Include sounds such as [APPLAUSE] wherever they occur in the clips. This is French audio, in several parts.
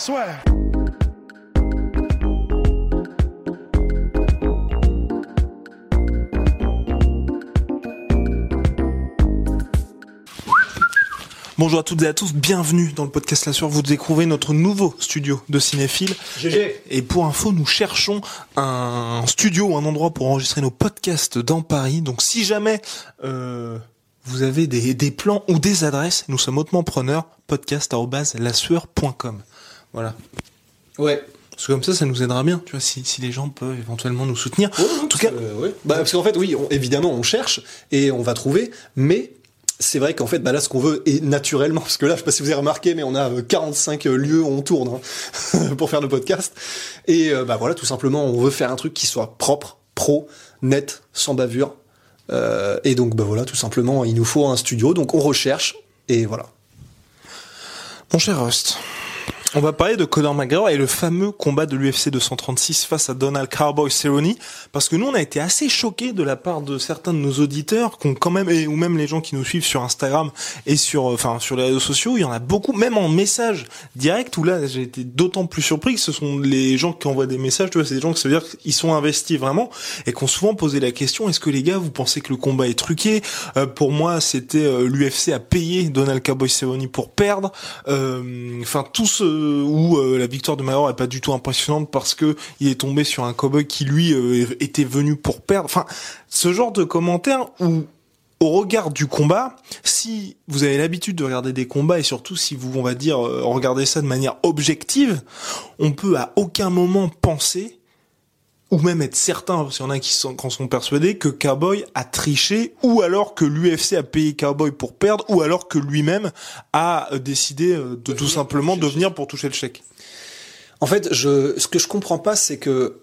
Swear. Bonjour à toutes et à tous, bienvenue dans le podcast La Sueur. Vous découvrez notre nouveau studio de cinéphile. GG. Et pour info, nous cherchons un studio ou un endroit pour enregistrer nos podcasts dans Paris. Donc si jamais euh, vous avez des, des plans ou des adresses, nous sommes hautement preneurs. podcast.lasueur.com. Voilà. Ouais. Parce que comme ça, ça nous aidera bien, tu vois, si, si les gens peuvent éventuellement nous soutenir. en tout cas, ouais. bah, parce qu'en fait, oui, on- évidemment, on cherche et on va trouver, mais c'est vrai qu'en fait, bah là, ce qu'on veut est naturellement, parce que là, je sais pas si vous avez remarqué, mais on a euh, 45 lieux où on tourne hein, [LAUGHS] pour faire le podcast. Et euh, bah voilà, tout simplement, on veut faire un truc qui soit propre, pro, net, sans bavure. Euh, et donc, bah voilà, tout simplement, il nous faut un studio, donc on recherche et voilà. Mon cher Rust, on va parler de Conor McGregor et le fameux combat de l'UFC 236 face à Donald Cowboy Cerrone, parce que nous on a été assez choqués de la part de certains de nos auditeurs, qu'on quand même et, ou même les gens qui nous suivent sur Instagram et sur euh, enfin sur les réseaux sociaux, il y en a beaucoup, même en message direct où là j'ai été d'autant plus surpris que ce sont les gens qui envoient des messages, tu vois, c'est des gens qui ça veut dire qu'ils sont investis vraiment et qu'on souvent posé la question est-ce que les gars vous pensez que le combat est truqué? Euh, Pour moi c'était euh, l'UFC a payé Donald Cowboy Cerrone pour perdre. Euh, Enfin tout ce où euh, la victoire de Mayor est pas du tout impressionnante parce que il est tombé sur un cowboy qui lui euh, était venu pour perdre. Enfin ce genre de commentaires où au regard du combat, si vous avez l'habitude de regarder des combats et surtout si vous, on va dire, euh, regardez ça de manière objective, on peut à aucun moment penser ou même être certain, parce qu'il y en a qui sont, qui sont persuadés, que Cowboy a triché, ou alors que l'UFC a payé Cowboy pour perdre, ou alors que lui-même a euh, décidé euh, de tout simplement de venir pour toucher le chèque. En fait, je, ce que je comprends pas, c'est que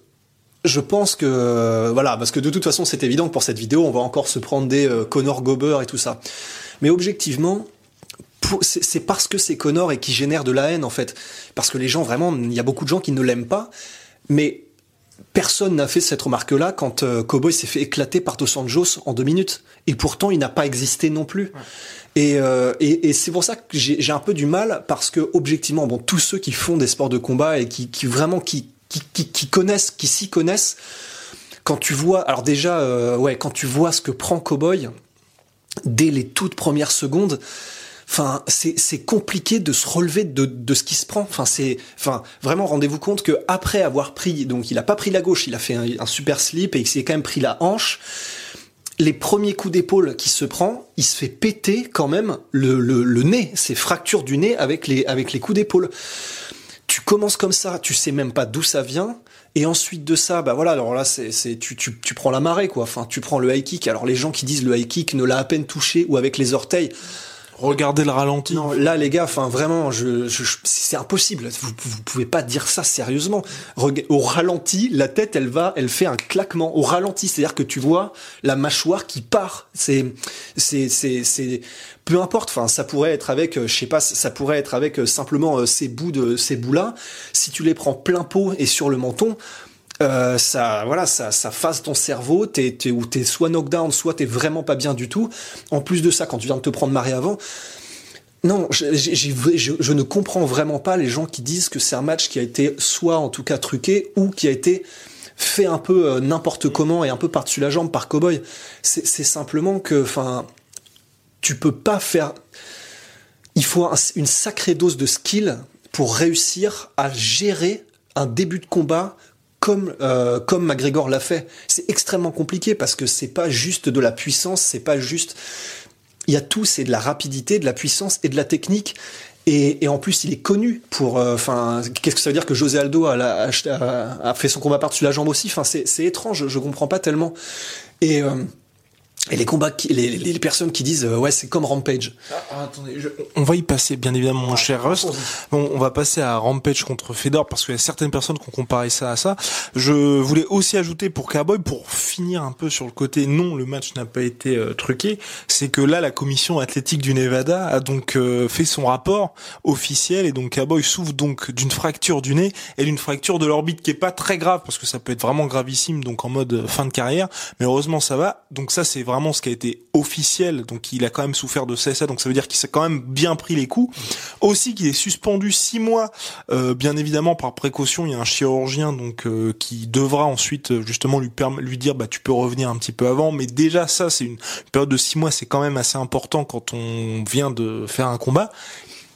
je pense que euh, voilà, parce que de toute façon, c'est évident que pour cette vidéo, on va encore se prendre des euh, Connor Gober et tout ça. Mais objectivement, c'est parce que c'est Connor et qui génère de la haine en fait, parce que les gens vraiment, il y a beaucoup de gens qui ne l'aiment pas, mais personne n'a fait cette remarque-là quand euh, Cowboy s'est fait éclater par Dos Anjos en deux minutes, et pourtant il n'a pas existé non plus. Et, euh, et, et c'est pour ça que j'ai j'ai un peu du mal parce que objectivement, bon, tous ceux qui font des sports de combat et qui, qui vraiment qui, qui, qui, qui connaissent, qui s'y connaissent, quand tu vois, alors déjà, euh, ouais, quand tu vois ce que prend Cowboy dès les toutes premières secondes, enfin, c'est compliqué de se relever de, de ce qui se prend. Enfin, c'est, enfin, vraiment, rendez-vous compte que après avoir pris, donc il a pas pris la gauche, il a fait un, un super slip et il s'est quand même pris la hanche les premiers coups d'épaule qu'il se prend, il se fait péter quand même le, le, le nez, ses fractures du nez avec les, avec les coups d'épaule. Tu commences comme ça, tu sais même pas d'où ça vient. Et ensuite de ça, bah voilà, alors là, c'est, c'est, tu, tu, tu prends la marée, quoi. Enfin, tu prends le high kick. Alors les gens qui disent le high kick ne l'a à peine touché ou avec les orteils. Regardez le ralenti. Non, là, les gars, enfin, vraiment, je, je- c'est impossible. Vous, vous pouvez pas dire ça sérieusement. Au ralenti, la tête, elle va, elle fait un claquement. Au ralenti, c'est-à-dire que tu vois la mâchoire qui part. C'est, c'est, c'est, c'est, peu importe. Enfin, ça pourrait être avec, euh, je sais pas, ça pourrait être avec euh, simplement euh, ces bouts de, ces bouts-là. Si tu les prends plein pot et sur le menton, euh, ça, voilà, ça, ça fasse ton cerveau, t'es, t'es, ou t'es soit knockdown, soit t'es vraiment pas bien du tout. En plus de ça, quand tu viens de te prendre marée avant, non, je, je ne comprends vraiment pas les gens qui disent que c'est un match qui a été soit en tout cas truqué ou qui a été fait un peu euh, n'importe comment et un peu par-dessus la jambe par Cowboy. C'est simplement que, enfin, tu peux pas faire. Il faut un- une sacrée dose de skill pour réussir à gérer un début de combat comme euh, l'a fait. C'est extrêmement compliqué parce que c'est pas juste de la puissance, c'est pas juste. Il y a tout, c'est de la rapidité, de la puissance et de la technique. Et, en plus, il est connu pour. euh, Enfin, qu'est-ce que ça veut dire que José Aldo a, fait son combat par-dessus la jambe aussi? Enfin, c'est c'est étrange. Je comprends pas tellement. Et euh, Et les combats, les, les, personnes qui disent ouais c'est comme Rampage. Ah, ah, on va y passer bien évidemment mon cher Rust. Bon, on va passer à Rampage contre Fedor parce qu'il y a certaines personnes qui ont comparé ça à ça. Je voulais aussi ajouter pour Cowboy pour finir un peu sur le côté non le match n'a pas été euh, truqué, c'est que là la commission athlétique du Nevada a donc euh, fait son rapport officiel et donc Cowboy souffre donc d'une fracture du nez et d'une fracture de l'orbite qui est pas très grave parce que ça peut être vraiment gravissime donc en mode fin de carrière, mais heureusement ça va. Donc ça c'est vraiment ce qui a été officiel, donc il a quand même souffert de CSA, donc ça veut dire qu'il s'est quand même bien pris les coups. Aussi qu'il est suspendu six mois, euh, bien évidemment par précaution, il y a un chirurgien donc euh, qui devra ensuite justement lui lui dire bah tu peux revenir un petit peu avant, mais déjà ça c'est une période de six mois, c'est quand même assez important quand on vient de faire un combat.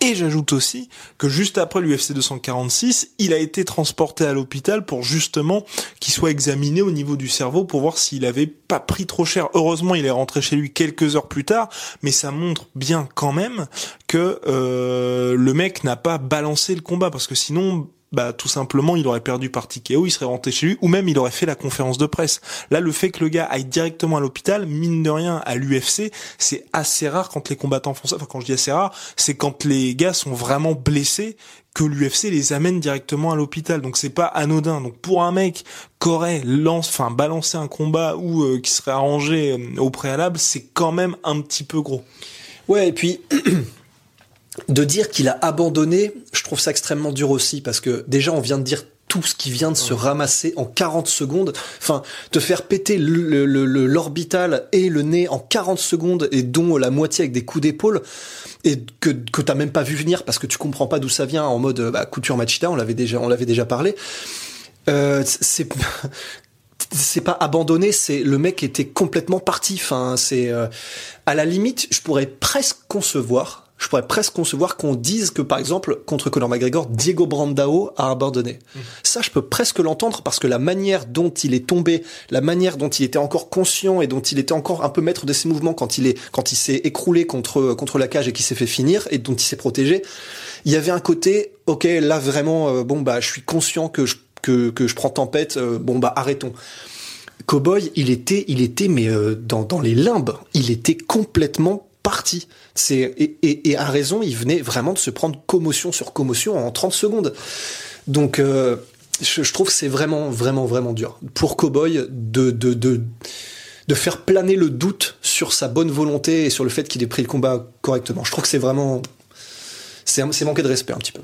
Et j'ajoute aussi que juste après l'UFC 246, il a été transporté à l'hôpital pour justement qu'il soit examiné au niveau du cerveau pour voir s'il avait pas pris trop cher. Heureusement, il est rentré chez lui quelques heures plus tard, mais ça montre bien quand même que euh, le mec n'a pas balancé le combat parce que sinon bah tout simplement il aurait perdu par TKO, il serait rentré chez lui, ou même il aurait fait la conférence de presse. Là, le fait que le gars aille directement à l'hôpital, mine de rien, à l'UFC, c'est assez rare quand les combattants font ça. Enfin, quand je dis assez rare, c'est quand les gars sont vraiment blessés que l'UFC les amène directement à l'hôpital. Donc c'est pas anodin. Donc pour un mec qui aurait lance, enfin balancé un combat ou euh, qui serait arrangé euh, au préalable, c'est quand même un petit peu gros. Ouais, et puis [CLEARS THROAT] de dire qu'il a abandonné, je trouve ça extrêmement dur aussi, parce que déjà on vient de dire tout ce qui vient de se ramasser en 40 secondes. Enfin, te faire péter l'orbital et le nez en 40 secondes et dont la moitié avec des coups d'épaule et que, que t'as même pas vu venir parce que tu comprends pas d'où ça vient en mode bah, couture machita, on l'avait déjà, on l'avait déjà parlé. Euh, c'est [LAUGHS] c'est pas abandonné, c'est le mec était complètement parti. Enfin, c'est euh, à la limite, je pourrais presque concevoir je pourrais presque concevoir qu'on dise que, par exemple, contre Conor McGregor, Diego Brandao a abandonné. Mmh. Ça, je peux presque l'entendre parce que la manière dont il est tombé, la manière dont il était encore conscient et dont il était encore un peu maître de ses mouvements quand il est, quand il s'est écroulé contre, contre la cage et qu'il s'est fait finir et dont il s'est protégé, il y avait un côté, ok, là vraiment, euh, bon bah, je suis conscient que je, que, que je prends tempête, euh, bon bah, arrêtons. Cowboy, il était, il était, mais euh, dans, dans les limbes, il était complètement parti. C'est et, et, et, à raison, il venait vraiment de se prendre commotion sur commotion en 30 secondes. Donc euh, je, je, trouve que c'est vraiment vraiment vraiment dur pour Cowboy de, de, de de faire planer le doute sur sa bonne volonté et sur le fait qu'il ait pris le combat correctement. Je trouve que c'est vraiment c'est manquer de respect un petit peu.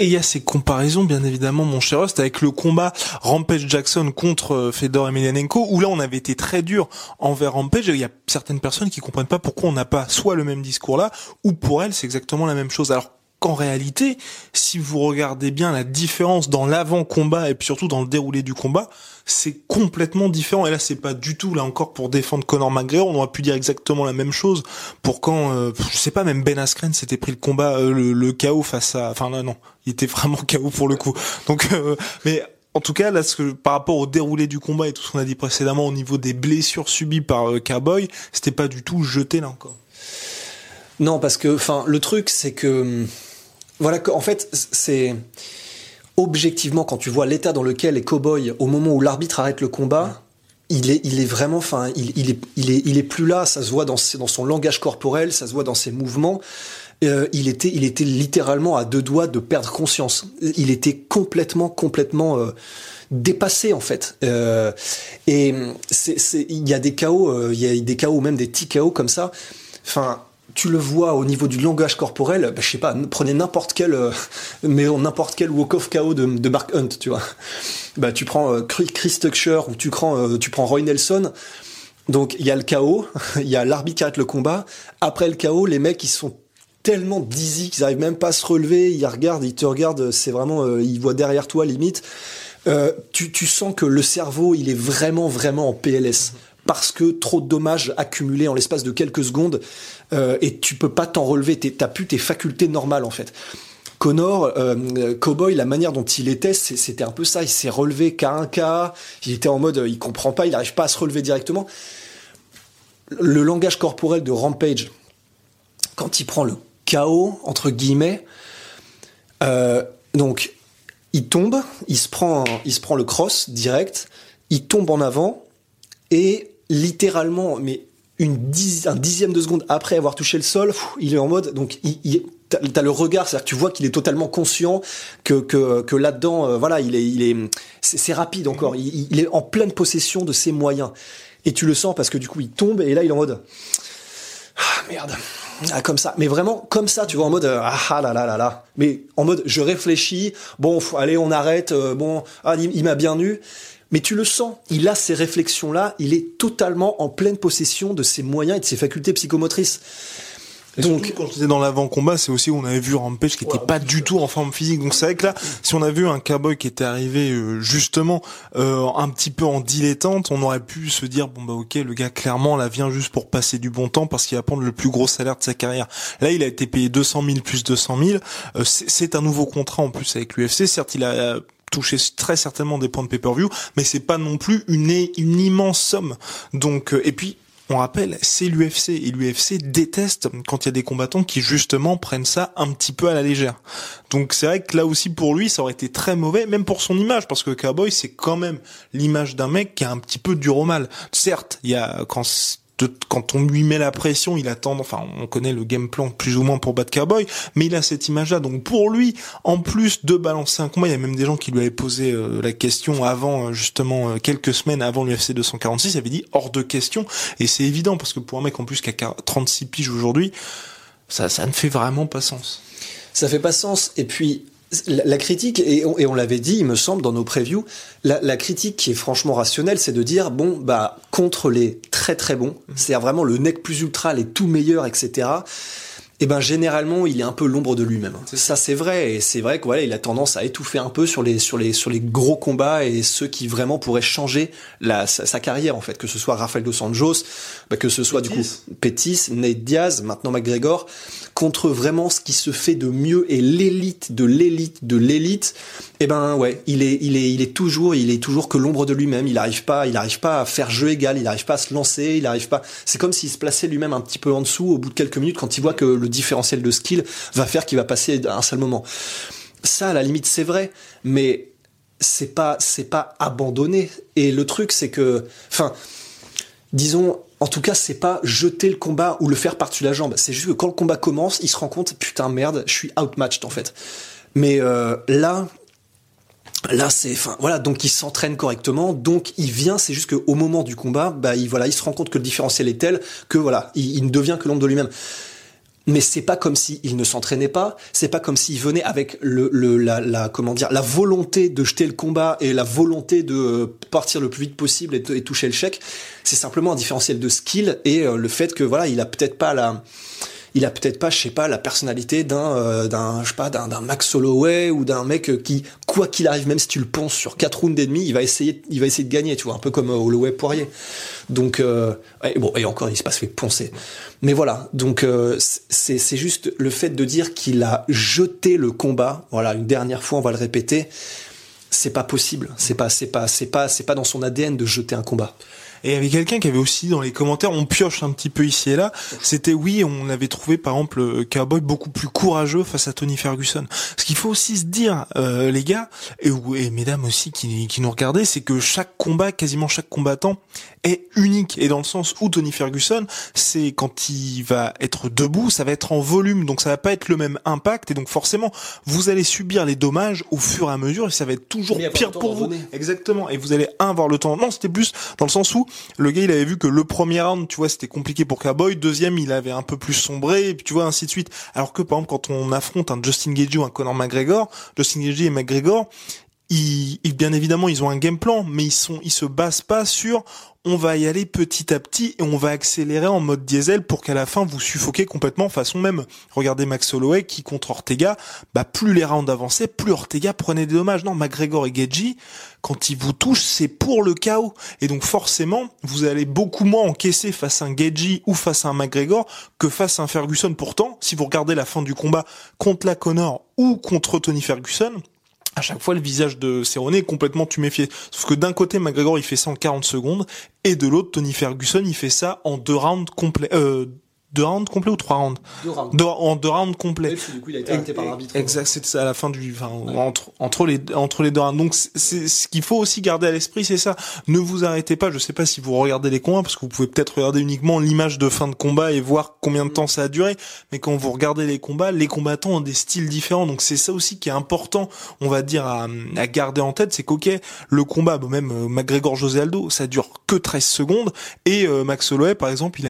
Et il y a ces comparaisons, bien évidemment, mon cher Host, avec le combat Rampage Jackson contre euh, Fedor Emelianenko, où là on avait été très dur envers Rampage. il y a certaines personnes qui comprennent pas pourquoi on n'a pas soit le même discours là, ou pour elles c'est exactement la même chose. Alors qu'en réalité, si vous regardez bien la différence dans l'avant-combat et puis surtout dans le déroulé du combat, c'est complètement différent. Et là, c'est pas du tout, là encore, pour défendre Conor McGregor. On aurait pu dire exactement la même chose pour quand, euh, je sais pas, même Ben Askren s'était pris le combat, euh, le, le chaos face à, enfin là, non, il était vraiment chaos pour le coup. Donc, euh, mais en tout cas, là, ce que, par rapport au déroulé du combat et tout ce qu'on a dit précédemment au niveau des blessures subies par Cowboy, c'était pas du tout jeté là encore. Non, parce que, enfin, le truc, c'est que hum, voilà, en fait, c'est objectivement quand tu vois l'état dans lequel est Cowboy au moment où l'arbitre arrête le combat. Il est, il est vraiment, enfin, il, il, est, il est, il est plus là. Ça se voit dans, dans son langage corporel, ça se voit dans ses mouvements. Euh, il était, il était littéralement à deux doigts de perdre conscience. Il était complètement, complètement euh, dépassé en fait. Euh, et il y a des chaos, il y a des chaos, même des petits chaos comme ça. Enfin, tu le vois au niveau du langage corporel, bah, je sais pas, prenez n'importe quel, euh, [LAUGHS] mais n'importe quel walk-off KO de, de Mark Hunt, tu vois. Bah, tu prends euh, Chris Tucker ou tu prends, euh, tu prends Roy Nelson. Donc, il y a le KO, [LAUGHS] il y a l'arbitre qui arrête le combat. Après le KO, les mecs, ils sont tellement dizzy qu'ils arrivent même pas à se relever. Ils regardent, ils te regardent, c'est vraiment, ils voient derrière toi limite. tu, tu sens que le cerveau, il est vraiment, vraiment en PLS parce que trop de dommages accumulés en l'espace de quelques secondes euh, et tu peux pas t'en relever, t'as plus tes facultés normales en fait. Connor, euh, Cowboy, la manière dont il était, c'était un peu ça. Il s'est relevé qu'à un cas. Il était en mode, il comprend pas, il n'arrive pas à se relever directement. Le langage corporel de Rampage, quand il prend le chaos entre guillemets, euh, donc il tombe, il se prend, il se prend le cross direct, il tombe en avant et littéralement, mais une un dixième de seconde après avoir touché le sol, il est en mode, donc il, t'as le regard, c'est-à-dire que tu vois qu'il est totalement conscient que que, que là-dedans, euh, voilà, il est il est c'est rapide encore, il, il, est en pleine possession de ses moyens. Et tu le sens parce que du coup il tombe et là il est en mode ah merde. Ah, comme ça. Mais vraiment comme ça tu vois en mode ah, ah là là là là. Mais en mode je réfléchis. Bon allez on arrête. Euh, bon ah, il, m'a bien eu mais tu le sens, il a ces réflexions-là, il est totalement en pleine possession de ses moyens et de ses facultés psychomotrices. Donc, quand j'étais dans l'avant-combat, c'est aussi où on avait vu Rampage qui était pas du tout en forme physique. Donc c'est vrai que là, si on a vu un cowboy qui était arrivé euh, justement euh, un petit peu en dilettante, on aurait pu se dire bon bah ok, le gars clairement là vient juste pour passer du bon temps parce qu'il va prendre le plus gros salaire de sa carrière. Là, il a été payé 200 000 plus 200 000. Euh, c'est un nouveau contrat en plus avec l'UFC. Certes, il a touché très certainement des points de pay-per-view, mais c'est pas non plus une, une immense somme. Donc, et puis on rappelle, c'est l'UFC et l'UFC déteste quand il y a des combattants qui justement prennent ça un petit peu à la légère. Donc c'est vrai que là aussi pour lui, ça aurait été très mauvais, même pour son image, parce que Cowboy c'est quand même l'image d'un mec qui a un petit peu dur au mal. Certes, il y a quand quand on lui met la pression, il attend, enfin, on connaît le game plan plus ou moins pour Bad Cowboy, mais il a cette image-là. Donc pour lui, en plus de balancer un combat, il y a même des gens qui lui avaient posé euh, la question avant, euh, justement, euh, quelques semaines avant l'UFC 246, il avait dit hors de question. Et c'est évident, parce que pour un mec en plus qui a 36 piges aujourd'hui, ça, ça ne fait vraiment pas sens. Ça fait pas sens. Et puis, la, critique, et on, l'avait dit, il me semble, dans nos previews, la, la critique qui est franchement rationnelle, c'est de dire, bon, bah, contre les très très bons, mhm. c'est-à-dire vraiment le nec plus ultra, les tout meilleurs, etc., et eh ben généralement il est un peu l'ombre de lui-même. Ça c'est vrai et c'est vrai que voilà il a tendance à étouffer un peu sur les sur les sur les gros combats et ceux qui vraiment pourraient changer la sa, carrière en fait que ce soit Rafael dos Anjos, bah, que ce soit du coup Pettis, Nate Diaz, maintenant McGregor contre vraiment ce qui se fait de mieux et l'élite de l'élite de l'élite. Et eh ben ouais il est il est il est toujours il est toujours que l'ombre de lui-même. Il arrive pas il arrive pas à faire jeu égal. Il arrive pas à se lancer. Il arrive pas. C'est comme s'il se plaçait lui-même un petit peu en dessous au bout de quelques minutes quand il voit que le différentiel de skill va faire qu'il va passer à un seul moment. Ça, à la limite, c'est vrai, mais c'est pas, c'est pas abandonné. Et le truc, c'est que, enfin, disons, en tout cas, c'est pas jeter le combat ou le faire par-dessus la jambe. C'est juste que quand le combat commence, il se rend compte, putain, merde, je suis outmatched, en fait. Mais euh, là, Là, c'est, enfin, voilà, donc il s'entraîne correctement, donc il vient. C'est juste qu'au moment du combat, bah, il voilà, il se rend compte que le différentiel est tel que voilà, il, il ne devient que l'ombre de lui-même mais c'est pas comme s'il ne s'entraînait pas, c'est pas comme s'il venait avec le, le la, la, comment dire la volonté de jeter le combat et la volonté de partir le plus vite possible et, et toucher le chèque. C'est simplement un différentiel de skill et euh, le fait que voilà, il a peut-être pas la il a peut-être pas, je sais pas, la personnalité d'un, euh, d'un, je sais pas, d'un, d'un Max Holloway ou d'un mec qui, quoi qu'il arrive, même si tu le penses sur quatre rounds et demi, il va essayer, il va essayer de gagner, tu vois, un peu comme euh, Holloway Poirier. Donc, euh, et bon, et encore, il se passe fait poncer. Mais voilà, donc c'est, c'est juste le fait de dire qu'il a jeté le combat. Voilà, une dernière fois, on va le répéter. C'est pas possible. C'est pas, c'est pas, c'est pas, c'est pas dans son ADN de jeter un combat. Et il y avait quelqu'un qui avait aussi dans les commentaires, on pioche un petit peu ici et là, c'était oui, on avait trouvé par exemple euh, Cowboy beaucoup plus courageux face à Tony Ferguson. Ce qu'il faut aussi se dire, euh, les gars, et, et mesdames aussi qui, qui nous regardaient, c'est que chaque combat, quasiment chaque combattant, est unique. Et dans le sens où Tony Ferguson, c'est quand il va être debout, ça va être en volume, donc ça va pas être le même impact, et donc forcément, vous allez subir les dommages au fur et à mesure, et ça va être toujours pire pour vous. Exactement. Et vous allez un avoir le temps. Non, c'était plus dans le sens où le gars il avait vu que le premier round, tu vois, c'était compliqué pour Cowboy, deuxième il avait un peu plus sombré, et puis tu vois ainsi de suite. Alors que par exemple quand on affronte un Justin Gagey ou un Conor McGregor, Justin Gagey et McGregor, ils, bien évidemment, ils ont un game plan, mais ils sont, ils se basent pas sur on va y aller petit à petit et on va accélérer en mode diesel pour qu'à la fin vous suffoquez complètement façon même. Regardez Max Holloway qui contre Ortega, bah plus les rounds avançaient, plus Ortega prenait des dommages. Non, McGregor et Gagey, quand ils vous touchent, c'est pour le chaos. Et donc forcément, vous allez beaucoup moins encaisser face à un Gagey ou face à un McGregor que face à un Ferguson. Pourtant, si vous regardez la fin du combat contre la Connor ou contre Tony Ferguson, à chaque fois le visage de Cerrone est complètement tuméfié. Sauf que d'un côté McGregor il fait ça en 40 secondes et de l'autre Tony Ferguson il fait ça en deux rounds complets. Euh, deux rounds complets ou trois rounds Deux rounds. Deux- en deux rounds complets. Ouais, parce que du coup, il a été arrêté par l'arbitre. Exact, c'est ça à la fin du, enfin, entre entre les entre les deux rounds. Donc c'est- ce qu'il faut aussi garder à l'esprit, c'est ça. Ne vous arrêtez pas. Je sais pas si vous regardez les combats parce que vous pouvez peut-être regarder uniquement l'image de fin de combat et voir combien de temps ça a duré. Mais quand vous regardez les combats, les combattants ont des styles différents. Donc c'est ça aussi qui est important, on va dire à, à garder en tête, c'est qu'ok, le combat, même euh, McGregor José Aldo, ça dure que 13 secondes et euh, Max Holloway par exemple, il a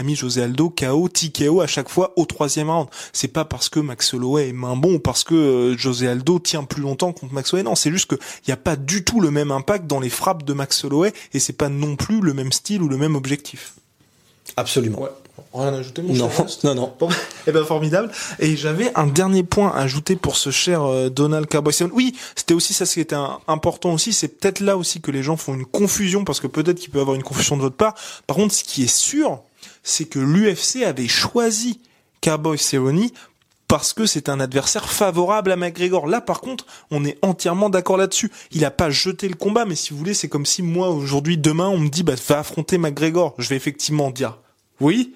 Mis José Aldo KO, TKO à chaque fois au troisième round. C'est pas parce que Max Holloway est main bon ou parce que euh, José Aldo tient plus longtemps contre Max Holloway. Non, c'est juste qu'il n'y a pas du tout le même impact dans les frappes de Max Holloway et c'est pas non plus le même style ou le même objectif. Absolument. Rien à ajouter, mon Non, [LAUGHS] non, non. Bon, eh ben formidable. Et j'avais un dernier point à ajouter pour ce cher euh, Donald Cowboy. Oui, c'était aussi ça, ce qui était un- important aussi. C'est peut-être là aussi que les gens font une confusion parce que peut-être qu'il peut y avoir une confusion de votre part. Par contre, ce qui est sûr, c'est que l'UFC avait choisi Cowboy Cerrone parce que c'est un adversaire favorable à McGregor. Là, par contre, on est entièrement d'accord là-dessus. Il a pas jeté le combat, mais si vous voulez, c'est comme si moi, aujourd'hui, demain, on me dit, bah, va affronter McGregor. Je vais effectivement dire oui,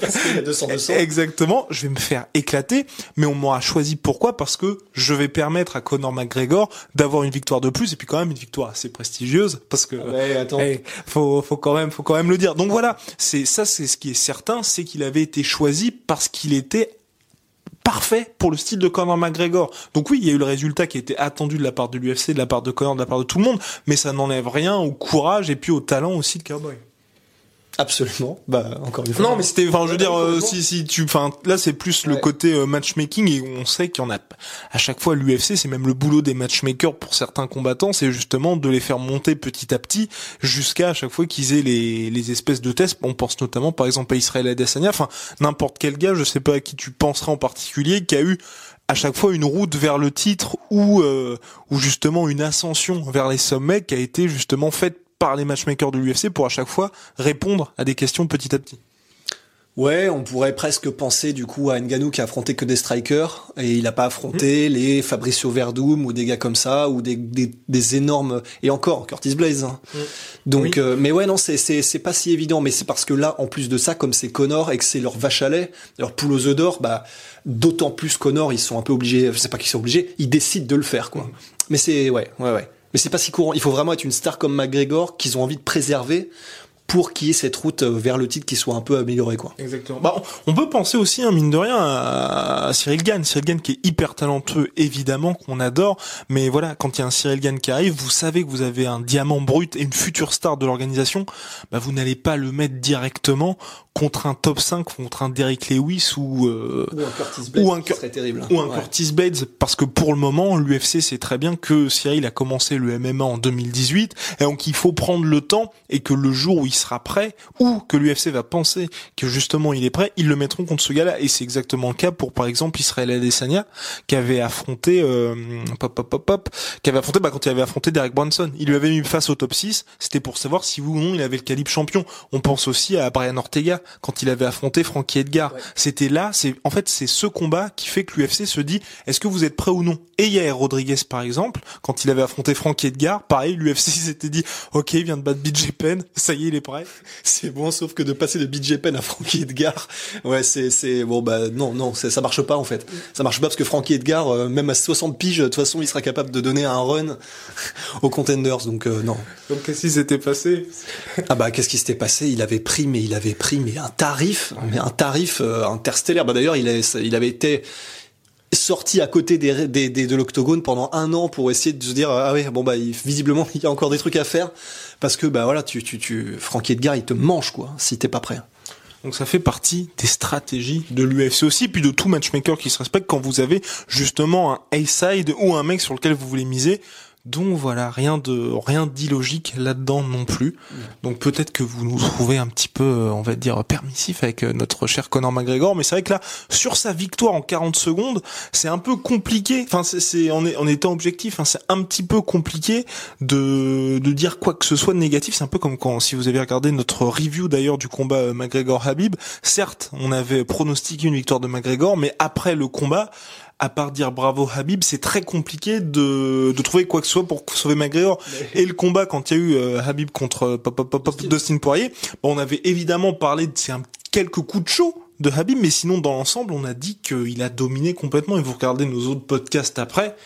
Parce qu'il y a 200 200. Exactement, je vais me faire éclater, mais on m'aura choisi pourquoi? Parce que je vais permettre à Conor McGregor d'avoir une victoire de plus et puis quand même une victoire assez prestigieuse parce que Ouais, attends. eh, faut faut quand même faut quand même le dire. Donc voilà, c'est ça c'est ce qui est certain, c'est qu'il avait été choisi parce qu'il était parfait pour le style de Conor McGregor. Donc oui, il y a eu le résultat qui était attendu de la part de l'UFC, de la part de Conor, de la part de tout le monde, mais ça n'enlève rien au courage et puis au talent aussi de Cowboy. Absolument. Bah, encore une fois. Non, mais c'était, enfin, je veux dire, euh, si, si tu, enfin, là, c'est plus le côté euh, matchmaking et on sait qu'il y en a, à chaque fois, l'UFC, c'est même le boulot des matchmakers pour certains combattants, c'est justement de les faire monter petit à petit jusqu'à à chaque fois qu'ils aient les, les espèces de tests. On pense notamment, par exemple, à Israël Adesanya, enfin, n'importe quel gars, je sais pas à qui tu penserais en particulier, qui a eu à chaque fois une route vers le titre ou, euh, ou justement une ascension vers les sommets qui a été justement faite par les matchmakers de l'UFC pour à chaque fois répondre à des questions petit à petit. Ouais, on pourrait presque penser du coup à Ngannou qui a affronté que des strikers et il a pas affronté Mm. les Fabricio Verdum ou des gars comme ça ou des, des, des énormes et encore Curtis Blaze. hein. Donc, Mm. Oui. euh, mais ouais, non, c'est c'est c'est pas si évident. Mais c'est parce que là, en plus de ça, comme c'est Connor et que c'est leur vache à lait, leur poule aux œufs d'or, bah d'autant plus Connor, ils sont un peu obligés. Je sais pas qu'ils sont obligés, ils décident de le faire quoi. Mm. Mais c'est ouais, ouais, ouais. Mais c'est pas si courant. Il faut vraiment être une star comme McGregor qu'ils ont envie de préserver pour qu'il y ait cette route euh, vers le titre qui soit un peu améliorée quoi. Exactement. Bah, on on peut penser aussi, hein, mine de rien, à, à Cyril Gann. Cyril Gann qui est hyper talentueux, évidemment, qu'on adore. Mais voilà, quand il y a un Cyril Gann qui arrive, vous savez que vous avez un diamant brut et une future star de l'organisation. Bah, vous n'allez pas le mettre directement contre un top 5, contre un Derrick Lewis ou, euh, Ou un Curtis Blades, Ou un Cur- terrible. ou un Ouais. Curtis Blades parce que pour le moment l'UFC sait très bien que Cyril a commencé le MMA en 2018 et donc il faut prendre le temps et que le jour où il sera prêt ou que l'UFC va penser que justement il est prêt ils le mettront contre ce gars-là. Et c'est exactement le cas pour par exemple Israël Adesanya qui avait affronté euh, pop pop pop pop qui avait affronté bah, quand il avait affronté Derek Brunson. Il lui avait mis face au top 6 c'était pour savoir si oui ou non il avait le calibre champion. On pense aussi à Brian Ortega quand il avait affronté Frankie Edgar. Ouais. c'était là, c'est en fait c'est ce combat qui fait que l'UFC se dit est-ce que vous êtes prêt ou non? Et Yair Rodriguez par exemple, quand il avait affronté Frankie Edgar, pareil, l'UFC [LAUGHS] s'était dit OK, il vient de battre BJ Penn, ça y est, il est prêt. C'est bon, sauf que de passer de BJ Penn à Frankie Edgar, ouais, c'est, c'est, bon, bah, non, non, ça marche pas, en fait. Ça marche pas parce que Frankie Edgar, euh, même à 60 piges, de toute façon, il sera capable de donner un run [LAUGHS] aux contenders, donc, euh, non. Donc qu'est-ce qui s'était passé? Ah bah, qu'est-ce qui s'était passé? Il avait pris, mais il avait pris, mais un tarif, mais un tarif euh, interstellaire. Bah, d'ailleurs, il, a- il avait été, sorti à côté des, des, des- de l'octogone pendant un an pour essayer de se dire ah oui bon bah visiblement [LAUGHS] il y a encore des trucs à faire. Parce que bah voilà tu tu tu Frankie Edgar il te mange quoi si t'es pas prêt. Donc ça fait partie des stratégies de l'UFC aussi, puis de tout matchmaker qui se respecte quand vous avez justement un A-side ou un mec sur lequel vous voulez miser Donc voilà, rien de rien d'illogique là-dedans non plus. Donc peut-être que vous nous trouvez un petit peu, euh, on va dire, permissif avec euh, notre cher Conor McGregor, mais c'est vrai que là, sur sa victoire en 40 secondes, c'est un peu compliqué. Enfin, c'est en, en étant objectif, hein, c'est un petit peu compliqué de de dire quoi que ce soit de négatif. C'est un peu comme quand, si vous avez regardé notre review d'ailleurs du combat euh, McGregor-Habib, certes, on avait pronostiqué une victoire de McGregor, mais après le combat, à part dire bravo Habib, c'est très compliqué de, de trouver quoi que ce soit pour sauver McGregor. Et le combat quand il y a eu euh, Habib contre euh, pop, pop, pop, pop, Dustin Poirier, bon, on avait évidemment parlé de c'est un, quelques coups de chaud de Habib, mais sinon dans l'ensemble, on a dit qu'il a dominé complètement. Et vous regardez nos autres podcasts après,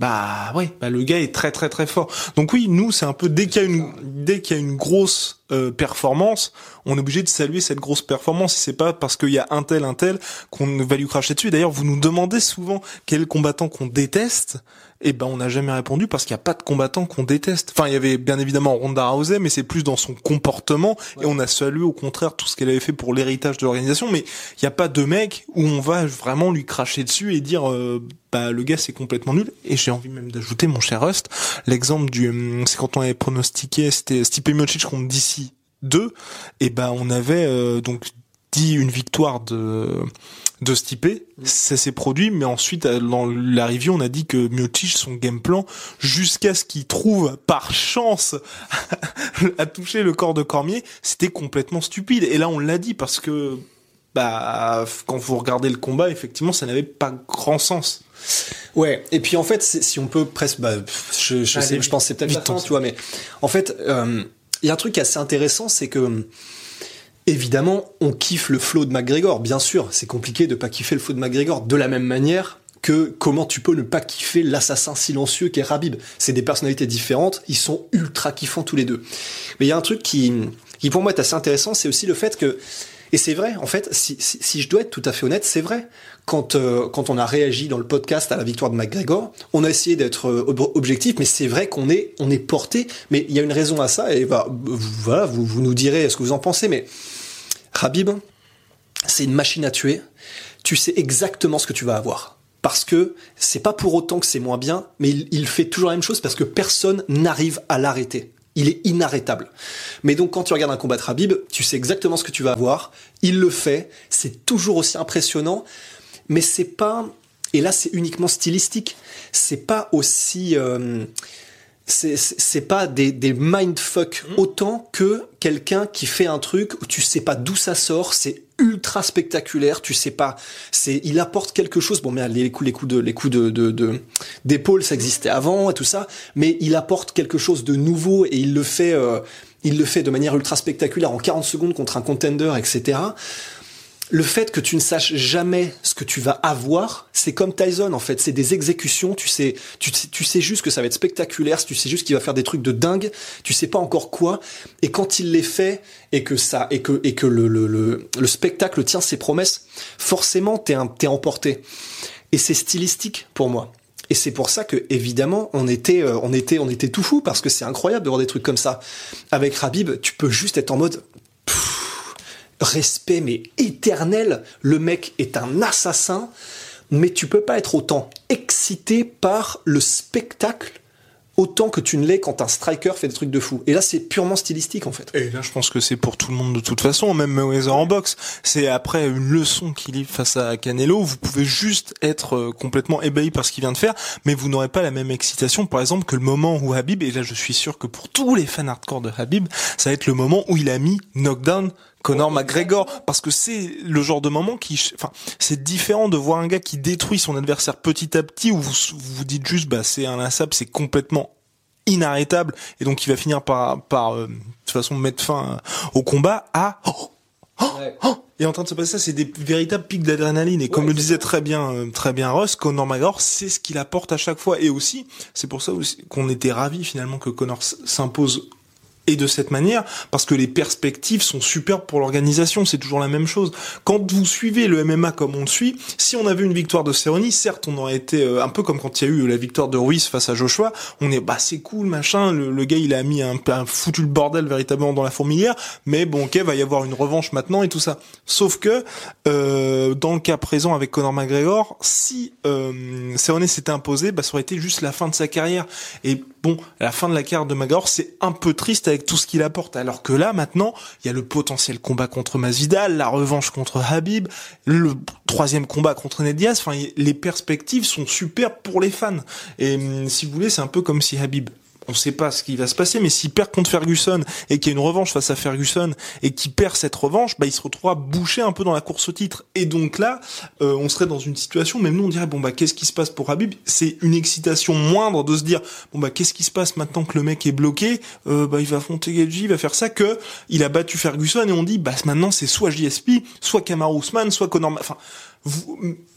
bah ouais, bah le gars est très très très fort. Donc oui, nous c'est un peu dès qu'il y a une dès qu'il y a une grosse euh, performance, on est obligé de saluer cette grosse performance. C'est pas parce qu'il y a un tel un tel qu'on va lui cracher dessus. D'ailleurs, vous nous demandez souvent quel combattant qu'on déteste. Eh ben on n'a jamais répondu parce qu'il n'y a pas de combattant qu'on déteste. Enfin, il y avait bien évidemment Ronda Rousey, mais c'est plus dans son comportement et on a salué au contraire tout ce qu'elle avait fait pour l'héritage de l'organisation. Mais il n'y a pas de mec où on va vraiment lui cracher dessus et dire euh, bah le gars c'est complètement nul. Et j'ai envie même d'ajouter mon cher Rust, l'exemple du hum, c'est quand on avait pronostiqué c'était Stipe Miocic contre DC 2 et ben on avait euh, donc dit une victoire de de Stipe, ça s'est produit, mais ensuite euh, dans la review on a dit que Miocic son game plan jusqu'à ce qu'il trouve par chance [LAUGHS] à toucher le corps de Cormier, c'était complètement stupide. Et là on l'a dit parce que bah quand vous regardez le combat, effectivement ça n'avait pas grand sens. Ouais, et puis en fait, si on peut presque, bah, je, je, sais, je pense c'est peut-être la tu vois, mais en fait, il y a un truc assez intéressant, c'est que évidemment, on kiffe le flow de McGregor. Bien sûr, c'est compliqué de pas kiffer le flow de McGregor de la même manière que comment tu peux ne pas kiffer l'assassin silencieux qui est Rabib. C'est des personnalités différentes, ils sont ultra kiffants tous les deux. Mais il y a un truc qui, qui pour moi est assez intéressant, c'est aussi le fait que et c'est vrai, en fait, si, si, si, je dois être tout à fait honnête, c'est vrai. Quand, euh, quand on a réagi dans le podcast à la victoire de McGregor, on a essayé d'être euh, objectif, mais c'est vrai qu'on est, on est porté. Mais il y a une raison à ça, et bah, voilà, vous, vous nous direz ce que vous en pensez, mais Habib, c'est une machine à tuer. Tu sais exactement ce que tu vas avoir parce que c'est pas pour autant que c'est moins bien, mais il, il, fait toujours la même chose parce que personne n'arrive à l'arrêter il est inarrêtable. Mais donc quand tu regardes un combat de Habib, tu sais exactement ce que tu vas avoir, il le fait, c'est toujours aussi impressionnant, mais c'est pas et là c'est uniquement stylistique, c'est pas aussi euh, c'est pas des, des mindfuck mmh. autant que quelqu'un qui fait un truc où tu sais pas d'où ça sort, c'est ultra spectaculaire, tu sais pas, c'est il apporte quelque chose. Bon, mais les coups, les coups de, les coups de, de, d'épaule, ça existait avant et tout ça, mais il apporte quelque chose de nouveau et il le fait, euh, il le fait de manière ultra spectaculaire en 40 secondes contre un contender, etc le fait que tu ne saches jamais ce que tu vas avoir, c'est comme Tyson en fait, c'est des exécutions, tu sais, tu, tu sais juste que ça va être spectaculaire, tu sais juste qu'il va faire des trucs de dingue, tu sais pas encore quoi, et quand il les fait et que ça et que et que le le, le, le spectacle tient ses promesses, forcément t'es t'es emporté. Et c'est stylistique pour moi. Et c'est pour ça que évidemment on était euh, on était on était tout fou parce que c'est incroyable de voir des trucs comme ça. Avec Rabib, tu peux juste être en mode respect mais éternel. Le mec est un assassin, mais tu peux pas être autant excité par le spectacle autant que tu ne l'es quand un striker fait des trucs de fou. Et là, c'est purement stylistique, en fait. Et là, je pense que c'est pour tout le monde de toute façon, même Mayweather en boxe. C'est après une leçon qu'il livre face à Canelo, vous pouvez juste être euh, complètement ébahi par ce qu'il vient de faire, mais vous n'aurez pas la même excitation, par exemple, que le moment où Habib, et là, je suis sûr que pour tous les fans hardcore de Habib, ça va être le moment où il a mis knockdown Conor McGregor parce que c'est le genre de moment qui enfin c'est différent de voir un gars qui détruit son adversaire petit à petit où vous vous dites juste bah c'est un inlassable c'est complètement inarrêtable et donc il va finir par par euh, de toute façon mettre fin euh, au combat à oh, oh, oh, et en train de se passer ça, c'est des véritables pics d'adrénaline. Et comme le disait très bien, euh, très bien Ross, Conor McGregor, c'est ce qu'il apporte à chaque fois. Et aussi, c'est pour ça qu'on était ravis finalement que Conor s'impose et de cette manière parce que les perspectives sont superbes pour l'organisation. C'est toujours la même chose. Quand vous suivez le MMA comme on le suit, si on avait une victoire de Cerrone, certes, on aurait été euh, un peu comme quand il y a eu la victoire de Ruiz face à Joshua. On est bah c'est cool machin. Le, gars il a mis un, un foutu le bordel véritablement dans la fourmilière. Mais bon, ok, va y avoir une revanche maintenant et tout ça. Sauf que euh, dans le cas présent avec Conor McGregor, si euh, Cerrone s'était imposé, bah ça aurait été juste la fin de sa carrière. Et bon, la fin de la carte de McGregor, c'est un peu triste avec tout ce qu'il apporte. Alors que là, maintenant, il y a le potentiel combat contre Masvidal, la revanche contre Habib, le troisième combat contre Ned Diaz. Enfin, les perspectives sont super pour les fans. Et hum, si vous voulez, c'est un peu comme si Habib on sait pas ce qui va se passer, mais s'il perd contre Ferguson et qu'il y a une revanche face à Ferguson et qu'il perd cette revanche, bah il se retrouvera bouché un peu dans la course au titre. Et donc là, euh, on serait dans une situation, même nous on dirait bon bah qu'est-ce qui se passe pour Habib? C'est une excitation moindre de se dire bon bah qu'est-ce qui se passe maintenant que le mec est bloqué? Euh, Bah il va affronter Gaethje, il va faire ça que il a battu Ferguson et on dit bah maintenant c'est soit JSP, soit Kamaru Usman, soit Conor.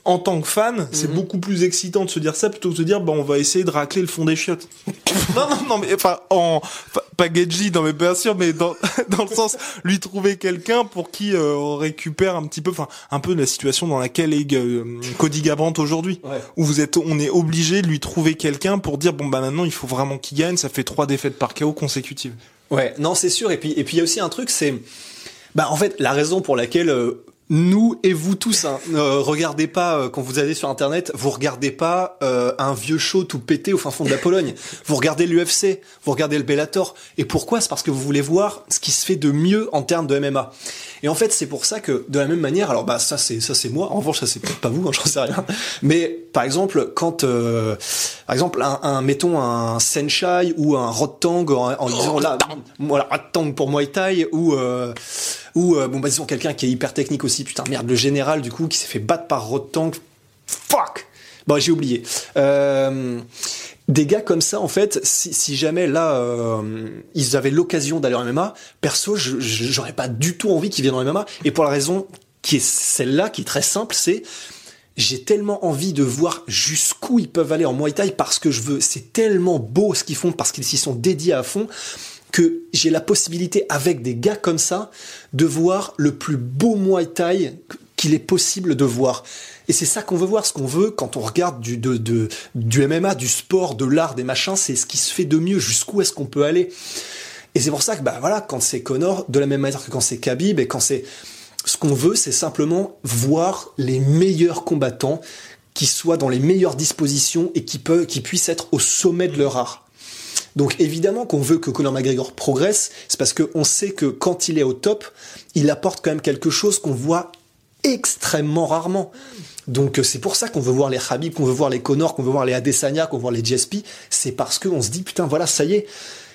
En tant que fan, c'est mhm. beaucoup plus excitant de se dire ça plutôt que de se dire, bah, on va essayer de racler le fond des chiottes. [LAUGHS] non, non, non, mais enfin, en, pas Gedji, non, mais bien sûr, mais dans, [LAUGHS] dans le sens, lui trouver quelqu'un pour qui euh, on récupère un petit peu, enfin, un peu la situation dans laquelle est euh, Cody Gabrandt aujourd'hui, où vous êtes, on est obligé de lui trouver quelqu'un pour dire, bon, bah, maintenant, il faut vraiment qu'il gagne, ça fait trois défaites par KO consécutives. Ouais, non, c'est sûr, et puis, et puis, il y a aussi un truc, c'est, bah, en fait, la raison pour laquelle, euh, nous et vous tous, hein, ne regardez pas euh, quand vous allez sur internet, vous regardez pas euh, un vieux show tout pété au fin fond de la [LAUGHS] Pologne. Vous regardez l'UFC, vous regardez le Bellator. Et pourquoi? C'est parce que vous voulez voir ce qui se fait de mieux en termes de MMA. Et en fait, c'est pour ça que de la même manière, alors bah ça c'est ça c'est moi. En revanche, ça c'est peut-être pas vous, hein, [LAUGHS] j'en sais rien. Mais par exemple, quand euh, par exemple un, un, mettons un Senshai ou un Rotang en, en disant là voilà Rotang pour Muay Thai ou ou euh, bon bah disons quelqu'un qui est hyper technique aussi, putain merde, le général du coup qui s'est fait battre par Rotang, fuck. Bon j'ai oublié. Euh, des gars comme ça, en fait, si, jamais là, euh, ils avaient l'occasion d'aller en MMA, perso, j'aurais pas du tout envie qu'ils viennent en MMA. Et pour la raison qui est celle-là, qui est très simple, c'est j'ai tellement envie de voir jusqu'où ils peuvent aller en Muay Thai parce que je veux. C'est tellement beau ce qu'ils font parce qu'ils s'y sont dédiés à fond que j'ai la possibilité avec des gars comme ça de voir le plus beau Muay Thai qu'il est possible de voir. Et c'est ça qu'on veut voir. Ce qu'on veut quand on regarde du, MMA, du sport, de l'art, des machins, c'est ce qui se fait de mieux. Jusqu'où est-ce qu'on peut aller? Et c'est pour ça que, bah voilà, quand c'est Connor, de la même manière que quand c'est Khabib, et quand c'est... Ce qu'on veut, c'est simplement voir les meilleurs combattants qui soient dans les meilleures dispositions et qui, qui puissent être au sommet de leur art. Donc évidemment qu'on veut que Conor McGregor progresse, c'est parce qu'on sait que quand il est au top, il apporte quand même quelque chose qu'on voit extrêmement rarement. Donc c'est pour ça qu'on veut voir les Khabib, qu'on veut voir les Conor, qu'on veut voir les Adesanya, qu'on veut voir les GSP. C'est parce qu'on se dit putain voilà ça y est,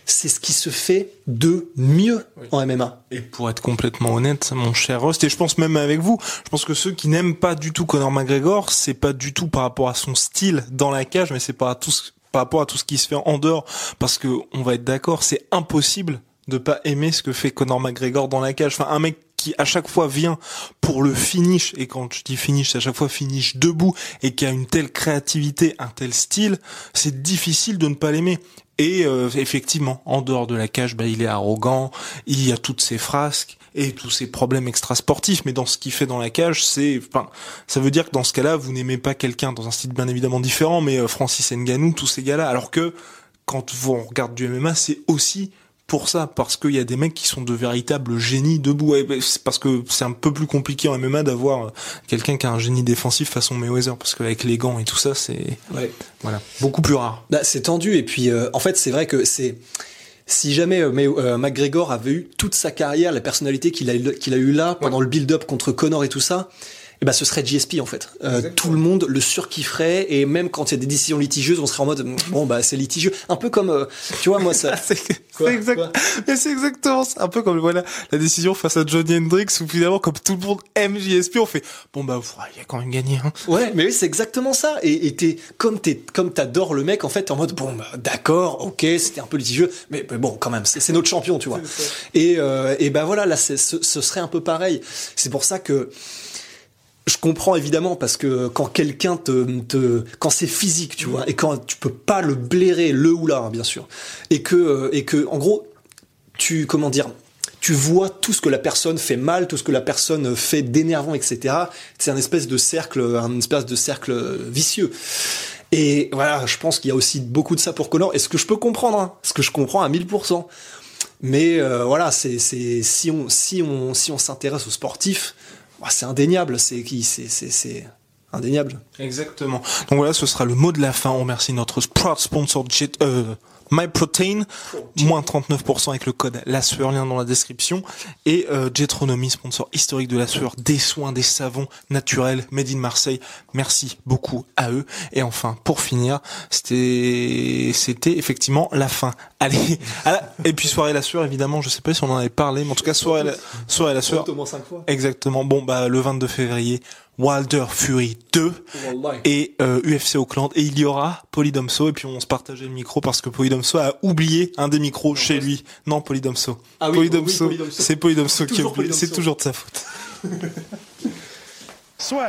c'est ce qui se fait de mieux en MMA. Et pour être complètement honnête, mon cher Rost, et je pense même avec vous, je pense que ceux qui n'aiment pas du tout Conor McGregor, c'est pas du tout par rapport à son style dans la cage, mais c'est par, à tout par rapport à tout ce qui se fait en dehors, parce que on va être d'accord, c'est impossible de pas aimer ce que fait Conor McGregor dans la cage. Enfin, un mec qui à chaque fois vient pour le finish, et quand je dis finish, c'est à chaque fois finish debout, et qui a une telle créativité, un tel style, c'est difficile de ne pas l'aimer. Et euh, effectivement, en dehors de la cage, bah, il est arrogant, il y a toutes ses frasques et tous ses problèmes extrasportifs. Mais dans ce qu'il fait dans la cage, c'est, enfin, ça veut dire que dans ce cas-là, vous n'aimez pas quelqu'un dans un style bien évidemment différent, mais euh, Francis Ngannou, tous ces gars-là. Alors que quand vous regardez du MMA, c'est aussi pour ça, parce qu'il y a des mecs qui sont de véritables génies debout. parce que c'est un peu plus compliqué en MMA d'avoir quelqu'un qui a un génie défensif façon Mayweather, parce qu'avec les gants et tout ça, c'est voilà beaucoup plus rare. Bah, c'est tendu et puis euh, en fait c'est vrai que c'est si jamais euh, euh, McGregor avait eu toute sa carrière, la personnalité qu'il a, qu'il a eu là pendant le build-up contre Connor et tout ça, eh ben ce serait GSP en fait. Euh, tout le monde le surkifferait et même quand il y a des décisions litigieuses, on serait en mode bon bah c'est litigieux. Un peu comme euh, tu vois moi ça. [LAUGHS] c'est exact. Mais c'est exactement ça. Un peu comme voilà la décision face à Johnny Hendrix où finalement comme tout le monde aime GSP, on fait bon bah il y a quand même gagné. Hein. Ouais mais oui, c'est exactement ça. Et t'es comme t'es comme t'adores le mec en fait en mode bon bah, d'accord ok c'était un peu litigieux mais, bon quand même c'est notre champion tu vois. Et euh, et ben voilà là ce, ce serait un peu pareil. C'est pour ça que je comprends évidemment parce que quand quelqu'un te, quand c'est physique, tu vois, et quand tu peux pas le blairer le ou là, hein, bien sûr, et que euh, et que en gros, tu comment dire, tu vois tout ce que la personne fait mal, tout ce que la personne fait d'énervant, etc. C'est un espèce de cercle, un espèce de cercle vicieux. Et voilà, je pense qu'il y a aussi beaucoup de ça pour Connor. Et ce que je peux comprendre, hein, ce que je comprends à 1000%. Mais euh, voilà, c'est si on si on si on s'intéresse aux sportifs, c'est indéniable, c'est qui, c'est, c'est, indéniable. Exactement. Donc voilà, ce sera le mot de la fin. On remercie notre proud sponsor Jet, euh, MyProtein, moins 39% avec le code la sueur, lien dans la description. Et euh, Jetronomy, sponsor historique de la sueur, des soins, des savons naturels, made in Marseille. Merci beaucoup à eux. Et enfin, pour finir, c'était c'était effectivement la fin. Allez, et puis soirée la sueur, évidemment, je sais pas si on en avait parlé, mais en tout cas soirée la, soirée la sueur. Exactement. Bon bah le 22 février, Wilder Fury 2 et euh, UFC Auckland et il y aura Polydomso et puis on se partageait le micro parce que Polydomso a oublié un des micros chez lui. Non, Polydomso. Ah oui, Polydomso, c'est Polydomso qui a oublié. C'est toujours de sa faute. [LAUGHS] Soit.